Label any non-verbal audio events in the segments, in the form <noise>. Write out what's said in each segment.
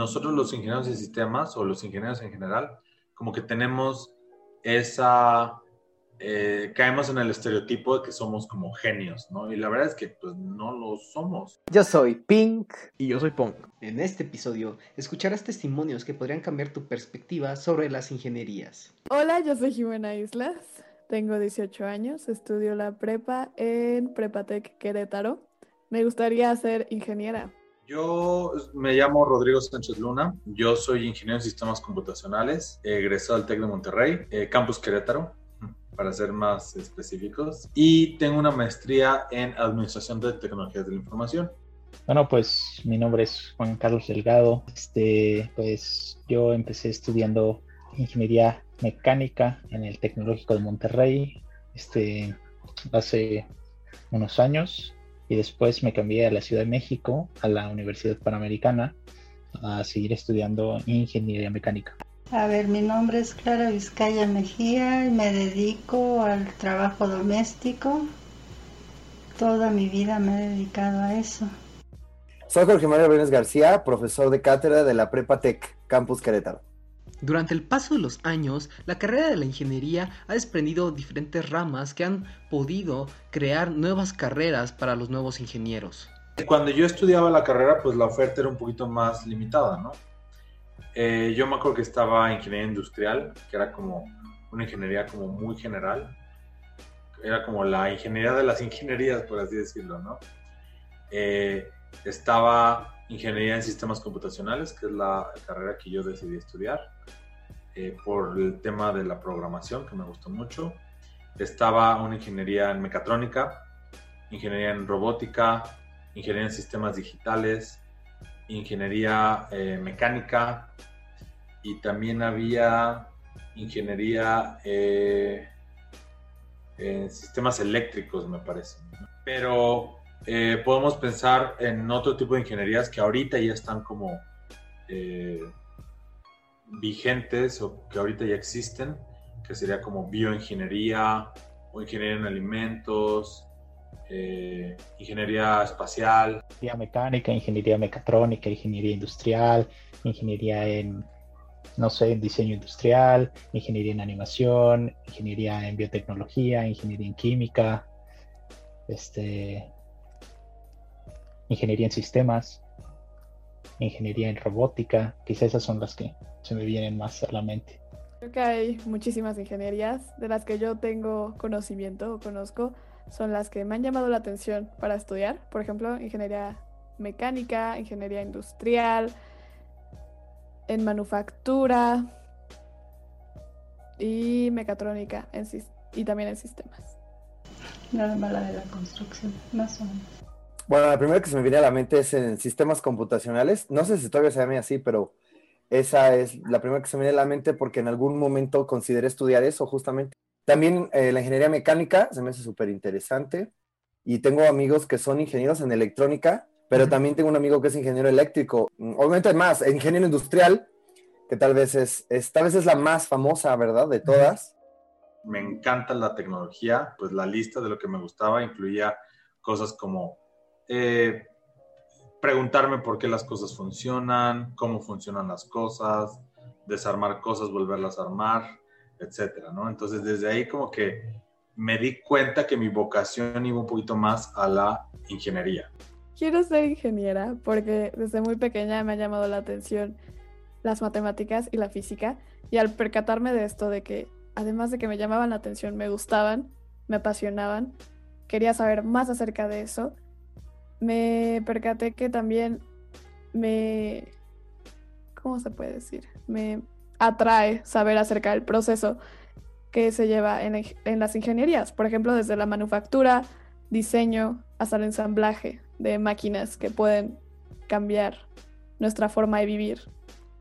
nosotros los ingenieros de sistemas o los ingenieros en general, como que tenemos esa, eh, caemos en el estereotipo de que somos como genios, ¿no? Y la verdad es que pues no lo somos. Yo soy Pink. Y yo soy Punk. En este episodio escucharás testimonios que podrían cambiar tu perspectiva sobre las ingenierías. Hola, yo soy Jimena Islas, tengo 18 años, estudio la prepa en Prepatec Querétaro. Me gustaría ser ingeniera. Yo me llamo Rodrigo Sánchez Luna, yo soy ingeniero en sistemas computacionales, egresado del TEC de Monterrey, eh, Campus Querétaro, para ser más específicos, y tengo una maestría en Administración de Tecnologías de la Información. Bueno, pues mi nombre es Juan Carlos Delgado. Este, pues yo empecé estudiando ingeniería mecánica en el Tecnológico de Monterrey, este, hace unos años y después me cambié a la Ciudad de México, a la Universidad Panamericana, a seguir estudiando ingeniería mecánica. A ver, mi nombre es Clara Vizcaya Mejía y me dedico al trabajo doméstico. Toda mi vida me he dedicado a eso. Soy Jorge Mario Brenes García, profesor de cátedra de la Prepa Tech, Campus Querétaro. Durante el paso de los años, la carrera de la ingeniería ha desprendido diferentes ramas que han podido crear nuevas carreras para los nuevos ingenieros. Cuando yo estudiaba la carrera, pues la oferta era un poquito más limitada, ¿no? Eh, yo me acuerdo que estaba ingeniería industrial, que era como una ingeniería como muy general. Era como la ingeniería de las ingenierías, por así decirlo, ¿no? Eh, estaba ingeniería en sistemas computacionales, que es la carrera que yo decidí estudiar, eh, por el tema de la programación, que me gustó mucho. Estaba una ingeniería en mecatrónica, ingeniería en robótica, ingeniería en sistemas digitales, ingeniería eh, mecánica y también había ingeniería en sistemas eléctricos, me parece. Pero eh, podemos pensar en otro tipo de ingenierías que ahorita ya están como eh, vigentes o que ahorita ya existen, que sería como bioingeniería o ingeniería en alimentos, eh, ingeniería espacial. Ingeniería mecánica, ingeniería mecatrónica, ingeniería industrial, ingeniería en, no sé, en diseño industrial, ingeniería en animación, ingeniería en biotecnología, ingeniería en química, este, ingeniería en sistemas, ingeniería en robótica, quizás esas son las que se me vienen más a la mente. Creo que hay muchísimas ingenierías de las que yo tengo conocimiento o conozco, son las que me han llamado la atención para estudiar, por ejemplo, ingeniería mecánica, ingeniería industrial, en manufactura y mecatrónica en, y también en sistemas. Nada mala de la construcción, más o menos. Bueno, la primera que se me viene a la mente es en sistemas computacionales. No sé si todavía se llama así, pero esa es la primera que se me viene a la mente porque en algún momento consideré estudiar eso justamente. También eh, la ingeniería mecánica se me hace súper interesante y tengo amigos que son ingenieros en electrónica, pero también tengo un amigo que es ingeniero eléctrico. Obviamente más, ingeniero industrial, que tal vez es, es, tal vez es la más famosa, ¿verdad? De todas. Me encanta la tecnología, pues la lista de lo que me gustaba incluía cosas como eh, preguntarme por qué las cosas funcionan, cómo funcionan las cosas, desarmar cosas, volverlas a armar, etcétera, ¿no? Entonces, desde ahí como que me di cuenta que mi vocación iba un poquito más a la ingeniería. Quiero ser ingeniera porque desde muy pequeña me ha llamado la atención las matemáticas y la física y al percatarme de esto, de que además de que me llamaban la atención, me gustaban, me apasionaban, quería saber más acerca de eso, me percaté que también me, ¿cómo se puede decir? Me atrae saber acerca del proceso que se lleva en, en, las ingenierías, por ejemplo, desde la manufactura, diseño, hasta el ensamblaje de máquinas que pueden cambiar nuestra forma de vivir.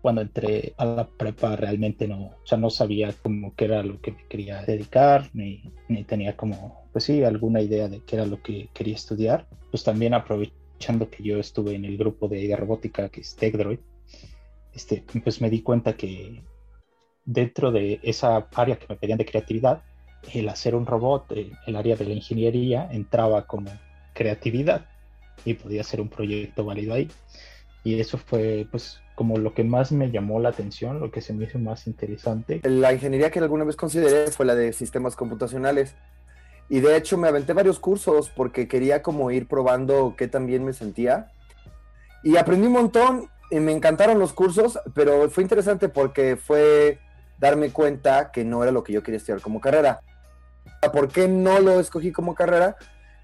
Cuando entré a la prepa realmente no, o sea, no sabía cómo qué era lo que me quería dedicar, ni, ni tenía como pues sí, alguna idea de qué era lo que quería estudiar. Pues también aprovechando que yo estuve en el grupo de robótica que es TechDroid, este, pues me di cuenta que dentro de esa área que me pedían de creatividad, el hacer un robot, eh, el área de la ingeniería, entraba como creatividad y podía ser un proyecto válido ahí. Y eso fue pues como lo que más me llamó la atención, lo que se me hizo más interesante. La ingeniería que alguna vez consideré fue la de sistemas computacionales. Y de hecho me aventé varios cursos porque quería como ir probando qué tan bien me sentía. Y aprendí un montón y me encantaron los cursos, pero fue interesante porque fue darme cuenta que no era lo que yo quería estudiar como carrera. ¿Por qué no lo escogí como carrera?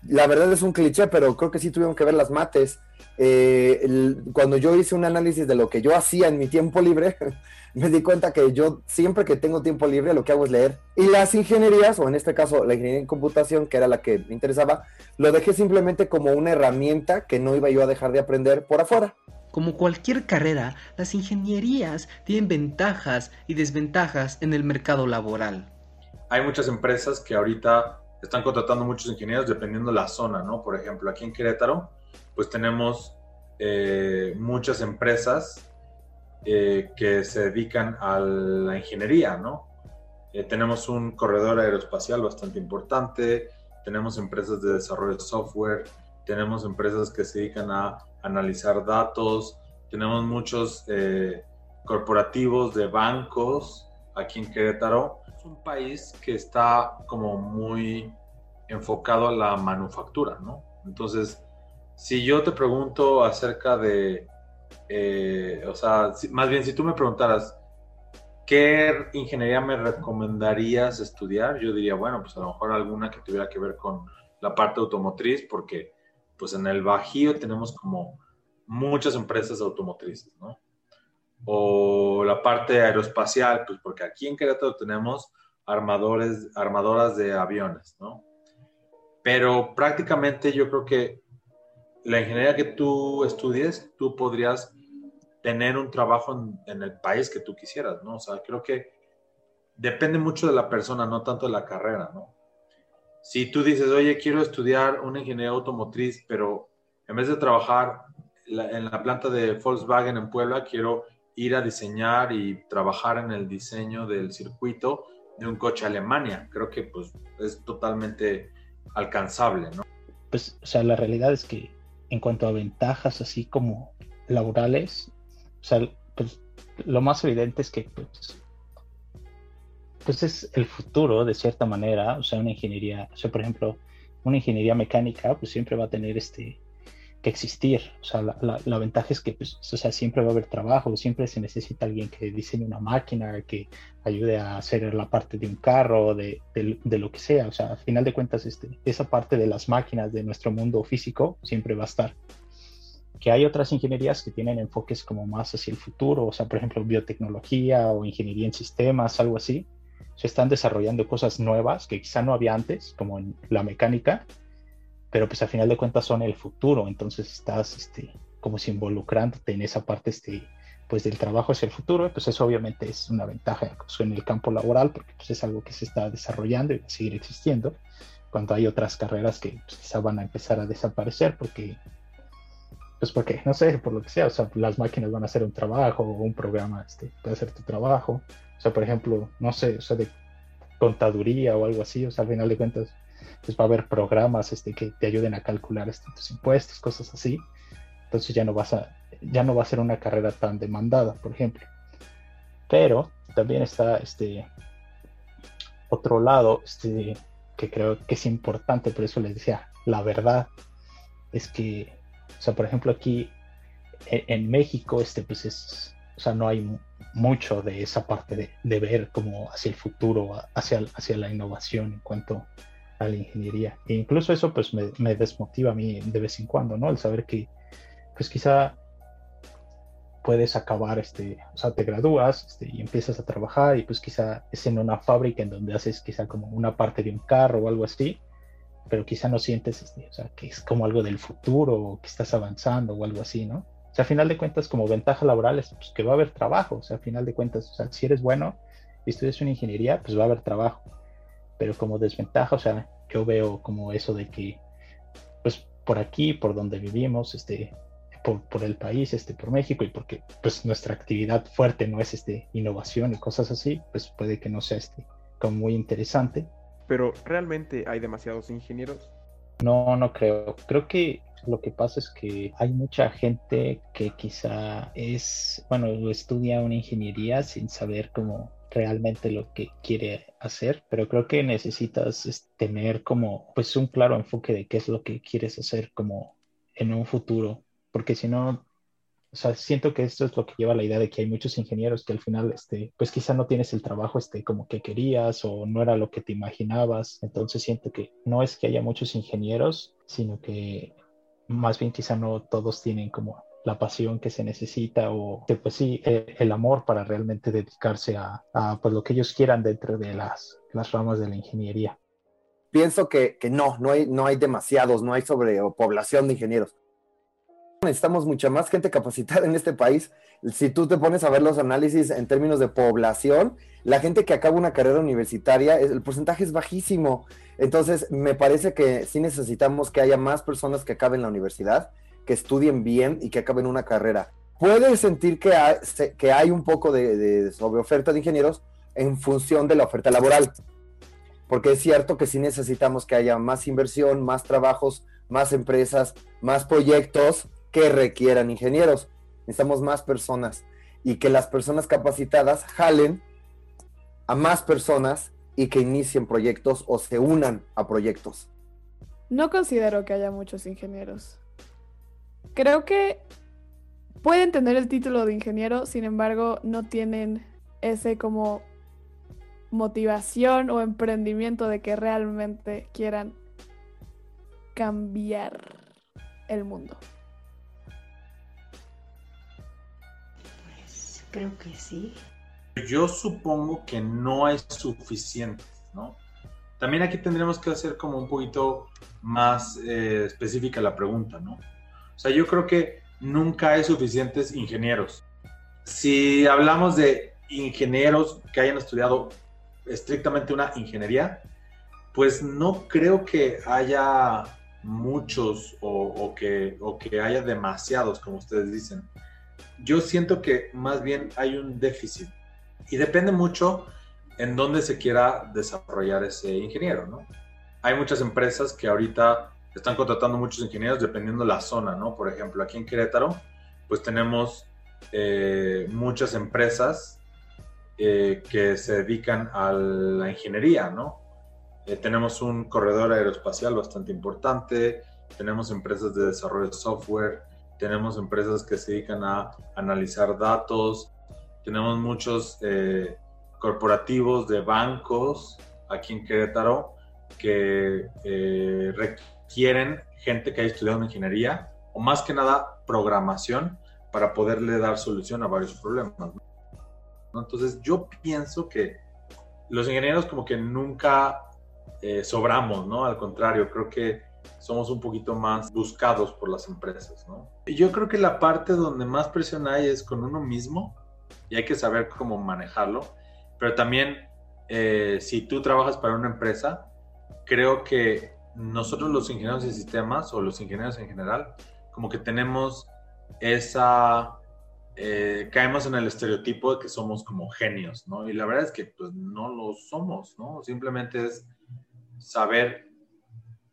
La verdad es un cliché, pero creo que sí tuvieron que ver las mates. Eh, cuando yo hice un análisis de lo que yo hacía en mi tiempo libre, <laughs> me di cuenta que yo siempre que tengo tiempo libre lo que hago es leer. Y las ingenierías, o en este caso la ingeniería en computación, que era la que me interesaba, lo dejé simplemente como una herramienta que no iba yo a dejar de aprender por afuera. Como cualquier carrera, las ingenierías tienen ventajas y desventajas en el mercado laboral. Hay muchas empresas que ahorita están contratando muchos ingenieros dependiendo de la zona, ¿no? Por ejemplo, aquí en Querétaro, pues tenemos eh, muchas empresas eh, que se dedican a la ingeniería, ¿no? Eh, tenemos un corredor aeroespacial bastante importante, tenemos empresas de desarrollo de software, tenemos empresas que se dedican a analizar datos, tenemos muchos corporativos de bancos aquí en Querétaro. Un país que está como muy enfocado a la manufactura, ¿no? Entonces, si yo te pregunto acerca de, eh, o sea, más bien si tú me preguntaras, ¿qué ingeniería me recomendarías estudiar? Yo diría, bueno, pues a lo mejor alguna que tuviera que ver con la parte automotriz, porque pues en el Bajío tenemos como muchas empresas automotrices, ¿no? O la parte aeroespacial, pues porque aquí en Querétaro tenemos armadores, armadoras de aviones, ¿no? Pero prácticamente yo creo que la ingeniería que tú estudies, tú podrías tener un trabajo en, en, el país que tú quisieras, ¿no? O sea, creo que depende mucho de la persona, no tanto de la carrera, ¿no? si tú dices, oye, quiero estudiar una ingeniería automotriz, pero en vez de trabajar en la planta de Volkswagen en Puebla, quiero ir a diseñar y trabajar en el diseño del circuito de un coche Alemania. Creo que pues es totalmente alcanzable, ¿no? Pues, o sea, la realidad es que en cuanto a ventajas así como laborales, o sea, pues lo más evidente es que pues, pues es el futuro de cierta manera, o sea, una ingeniería, o sea, por ejemplo, una ingeniería mecánica, pues siempre va a tener este que existir, o sea, la, ventaja es que, pues, o sea, siempre va a haber trabajo, siempre se necesita alguien que diseñe una máquina, que ayude a hacer la parte de un carro, de, de, de lo que sea, o sea, al final de cuentas, este, esa parte de las máquinas de nuestro mundo físico siempre va a estar. Que hay otras ingenierías que tienen enfoques como más hacia el futuro, o sea, por ejemplo, biotecnología o ingeniería en sistemas, algo así, se están desarrollando cosas nuevas que quizá no había antes, como en la mecánica, pero pues a final de cuentas son el futuro, entonces estás este, como si involucrándote en esa parte este, pues del trabajo hacia el futuro, pues eso obviamente es una ventaja en el campo laboral, porque pues es algo que se está desarrollando y va a seguir existiendo, cuando hay otras carreras que pues, quizá van a empezar a desaparecer porque pues porque, no sé, por lo que sea, o sea, las máquinas van a hacer un trabajo o un programa este, puede hacer tu trabajo, o sea, por ejemplo, no sé, o sea, de contaduría o algo así, o sea, al final de cuentas, pues va a haber programas este, que te ayuden a calcular este, tus impuestos, cosas así. Entonces ya no vas a, ya no va a ser una carrera tan demandada, por ejemplo. Pero también está este otro lado, este, que creo que es importante, por eso les decía, la verdad es que, o sea, por ejemplo, aquí en, en México, este, pues es, o sea, no hay mucho de esa parte de, de, ver como hacia el futuro, hacia, hacia la innovación en cuanto a la ingeniería. E incluso eso pues me, me, desmotiva a mí de vez en cuando, ¿no? El saber que pues quizá puedes acabar, este, o sea, te gradúas este, y empiezas a trabajar y pues quizá es en una fábrica en donde haces quizá como una parte de un carro o algo así, pero quizá no sientes, este, o sea, que es como algo del futuro o que estás avanzando o algo así, ¿no? O sea, a final de cuentas, como ventaja laboral es pues, que va a haber trabajo. O sea, a final de cuentas, o sea, si eres bueno y estudias una ingeniería, pues va a haber trabajo. Pero como desventaja, o sea, yo veo como eso de que, pues por aquí, por donde vivimos, este, por, por el país, este, por México, y porque pues nuestra actividad fuerte no es este, innovación y cosas así, pues puede que no sea este, como muy interesante. Pero realmente hay demasiados ingenieros. No, no creo. Creo que lo que pasa es que hay mucha gente que quizá es, bueno, estudia una ingeniería sin saber cómo realmente lo que quiere hacer, pero creo que necesitas tener como pues un claro enfoque de qué es lo que quieres hacer como en un futuro, porque si no, o sea, siento que esto es lo que lleva a la idea de que hay muchos ingenieros que al final, este, pues quizá no tienes el trabajo este, como que querías o no era lo que te imaginabas, entonces siento que no es que haya muchos ingenieros, sino que más bien quizá no todos tienen como la pasión que se necesita o pues sí, eh, el amor para realmente dedicarse a, pues lo que ellos quieran dentro de las, las ramas de la ingeniería. Pienso que, que no, no hay, no hay demasiados, no hay sobrepoblación de ingenieros. Necesitamos mucha más gente capacitada en este país. Si tú te pones a ver los análisis en términos de población, la gente que acaba una carrera universitaria, el porcentaje es bajísimo. Entonces, me parece que sí necesitamos que haya más personas que acaben la universidad que estudien bien y que acaben una carrera. Puede sentir que hay, un poco de, de sobreoferta de ingenieros en función de la oferta laboral, porque es cierto que sí necesitamos que haya más inversión, más trabajos, más empresas, más proyectos que requieran ingenieros. Necesitamos más personas y que las personas capacitadas jalen a más personas y que inicien proyectos o se unan a proyectos. No considero que haya muchos ingenieros creo que pueden tener el título de ingeniero, sin embargo, no tienen ese como motivación o emprendimiento de que realmente quieran cambiar el mundo. Pues creo que sí. Yo supongo que no hay suficientes, ¿no? También aquí tendremos que hacer como un poquito más eh, específica la pregunta, ¿no? O sea, yo creo que nunca hay suficientes ingenieros. Si hablamos de ingenieros que hayan estudiado estrictamente una ingeniería, pues no creo que haya muchos o, que, o que haya demasiados, como ustedes dicen. Yo siento que más bien hay un déficit y depende mucho en dónde se quiera desarrollar ese ingeniero, ¿no? Hay muchas empresas que ahorita están contratando muchos ingenieros dependiendo la zona, ¿no? Por ejemplo, aquí en Querétaro, pues tenemos eh, muchas empresas eh, que se dedican a la ingeniería, ¿no? Eh, tenemos un corredor aeroespacial bastante importante, tenemos empresas de desarrollo de software, tenemos empresas que se dedican a analizar datos, tenemos muchos corporativos de bancos aquí en Querétaro que quieren gente que haya estudiado ingeniería o más que nada programación para poderle dar solución a varios problemas. Entonces yo pienso que los ingenieros como que nunca eh, sobramos, ¿no? Al contrario, creo que somos un poquito más buscados por las empresas, ¿no? Y yo creo que la parte donde más presión hay es con uno mismo y hay que saber cómo manejarlo, pero también eh, si tú trabajas para una empresa, creo que nosotros los ingenieros de sistemas o los ingenieros en general, como que tenemos esa, eh, caemos en el estereotipo de que somos como genios, ¿no? Y la verdad es que pues no lo somos, ¿no? Simplemente es saber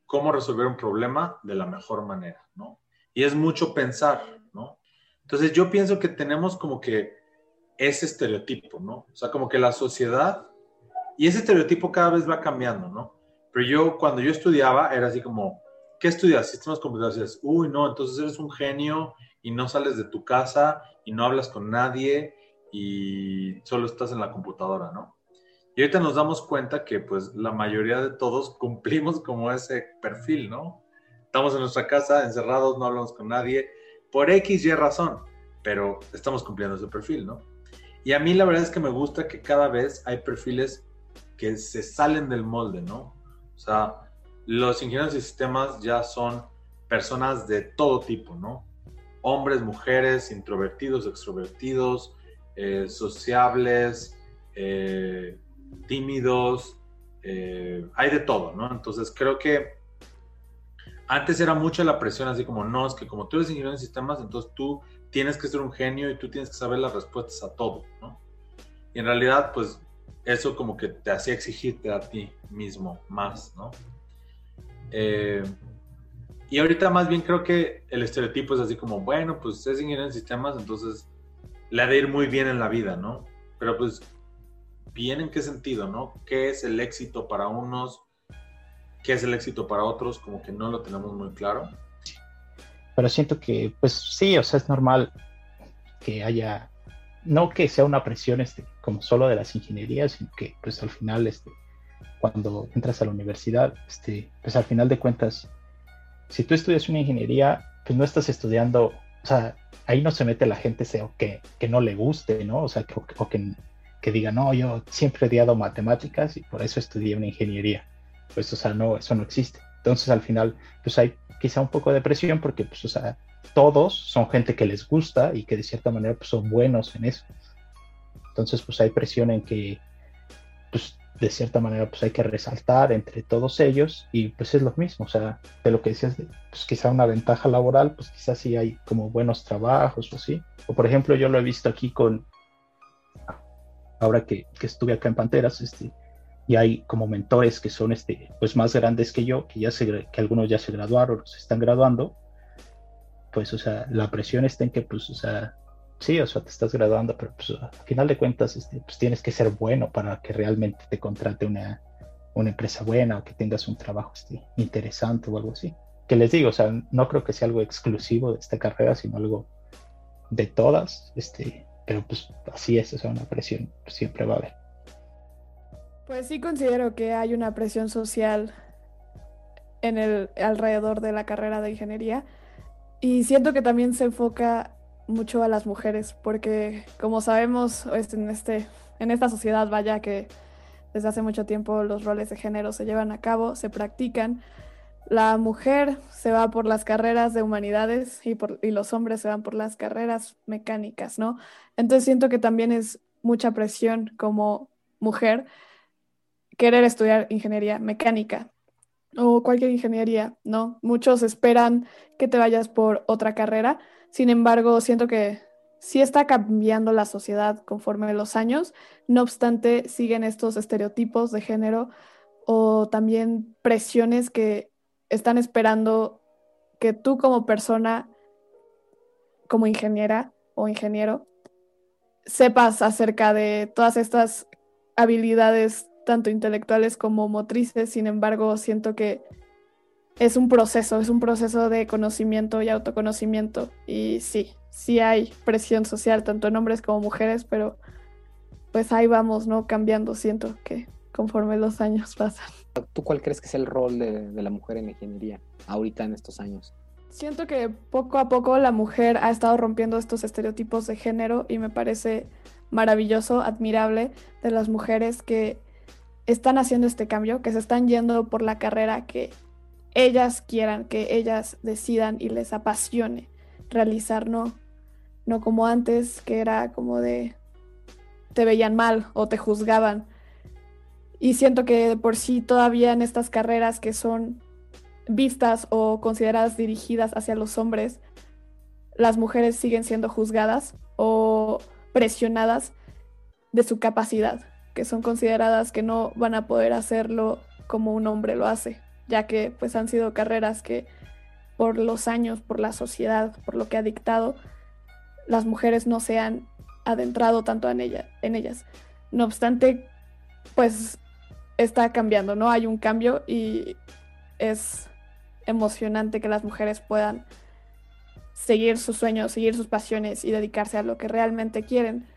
cómo resolver un problema de la mejor manera, ¿no? Y es mucho pensar, ¿no? Entonces yo pienso que tenemos como que ese estereotipo, ¿no? O sea, como que la sociedad, y ese estereotipo cada vez va cambiando, ¿no? Pero yo, cuando yo estudiaba, era así como, ¿qué estudias? Sistemas computacionales. Uy, no, entonces eres un genio y no sales de tu casa y no hablas con nadie y solo estás en la computadora, ¿no? Y ahorita nos damos cuenta que pues la mayoría de todos <laughs> cumplimos como ese perfil, ¿no? Estamos en nuestra casa, encerrados, no hablamos con nadie, por X y razón, pero estamos cumpliendo ese perfil, ¿no? Y a mí la verdad es que me gusta que cada vez hay perfiles que se salen del molde, ¿no? Sea, los ingenieros de sistemas ya son personas de todo tipo, ¿no? Hombres, mujeres, introvertidos, extrovertidos, eh, sociables, eh, tímidos, eh, hay de todo, ¿no? Entonces creo que antes era mucha la presión, así como, no, es que como tú eres ingeniero de sistemas, entonces tú tienes que ser un genio y tú tienes que saber las respuestas a todo, ¿no? Y en realidad, pues eso como que te hacía exigirte a ti mismo más, ¿no? Eh, Y ahorita más bien creo que el estereotipo es así como, bueno, pues es ingeniero en sistemas, entonces le ha de ir muy bien en la vida, ¿no? Pero pues, ¿bien en qué sentido, no? ¿Qué es el éxito para unos? ¿Qué es el éxito para otros? Como que no lo tenemos muy claro. Pero siento que, pues sí, o sea, es normal que haya, no que sea una presión este, como solo de las ingenierías, sino que pues al final, este, cuando entras a la universidad, este, pues al final de cuentas, si tú estudias una ingeniería, pues no estás estudiando, o sea, ahí no se mete la gente o que, que no le guste, ¿no? O sea, que, o que, que diga, no, yo siempre he odiado matemáticas y por eso estudié una ingeniería. Pues, o sea, no, eso no existe. Entonces, al final, pues hay quizá un poco de presión porque, pues, o sea, todos son gente que les gusta y que de cierta manera pues, son buenos en eso. Entonces, pues hay presión en que, pues, de cierta manera, pues hay que resaltar entre todos ellos y pues es lo mismo, o sea, de lo que decías, de, pues quizá una ventaja laboral, pues quizás sí hay como buenos trabajos o así. O por ejemplo, yo lo he visto aquí con, ahora que, que estuve acá en Panteras, este, y hay como mentores que son este, pues más grandes que yo, que ya se, que algunos ya se graduaron se están graduando, pues, o sea, la presión está en que, pues, o sea, sí, o sea, te estás graduando, pero pues, al final de cuentas, este, pues tienes que ser bueno para que realmente te contrate una, una empresa buena o que tengas un trabajo este, interesante o algo así. Que les digo, o sea, no creo que sea algo exclusivo de esta carrera, sino algo de todas, este, pero pues así es, o sea, una presión siempre va a haber. Pues sí considero que hay una presión social en el alrededor de la carrera de ingeniería y siento que también se enfoca mucho a las mujeres, porque como sabemos este, en, este, en esta sociedad, vaya que desde hace mucho tiempo los roles de género se llevan a cabo, se practican, la mujer se va por las carreras de humanidades y, por, y los hombres se van por las carreras mecánicas, ¿no? Entonces siento que también es mucha presión como mujer querer estudiar ingeniería mecánica o cualquier ingeniería, ¿no? Muchos esperan que te vayas por otra carrera sin embargo, siento que sí está cambiando la sociedad conforme los años, no obstante, siguen estos estereotipos de género o también presiones que están esperando que tú como persona, como ingeniera o ingeniero, sepas acerca de todas estas habilidades, tanto intelectuales como motrices. Sin embargo, siento que es un proceso, es un proceso de conocimiento y autoconocimiento. Y sí, sí hay presión social, tanto en hombres como mujeres, pero pues ahí vamos, ¿no? Cambiando, siento que conforme los años pasan. ¿Tú cuál crees que es el rol de, de la mujer en la ingeniería ahorita en estos años? Siento que poco a poco la mujer ha estado rompiendo estos estereotipos de género y me parece maravilloso, admirable de las mujeres que están haciendo este cambio, que se están yendo por la carrera que ellas quieran, que ellas decidan y les apasione realizar, no, no como antes, que era como de te veían mal o te juzgaban. Y siento que por sí todavía en estas carreras que son vistas o consideradas dirigidas hacia los hombres, las mujeres siguen siendo juzgadas o presionadas de su capacidad, que son consideradas que no van a poder hacerlo como un hombre lo hace ya que pues han sido carreras que por los años, por la sociedad, por lo que ha dictado, las mujeres no se han adentrado tanto en, ella, en ellas. No obstante, pues está cambiando, ¿no? Hay un cambio y es emocionante que las mujeres puedan seguir sus sueños, seguir sus pasiones y dedicarse a lo que realmente quieren.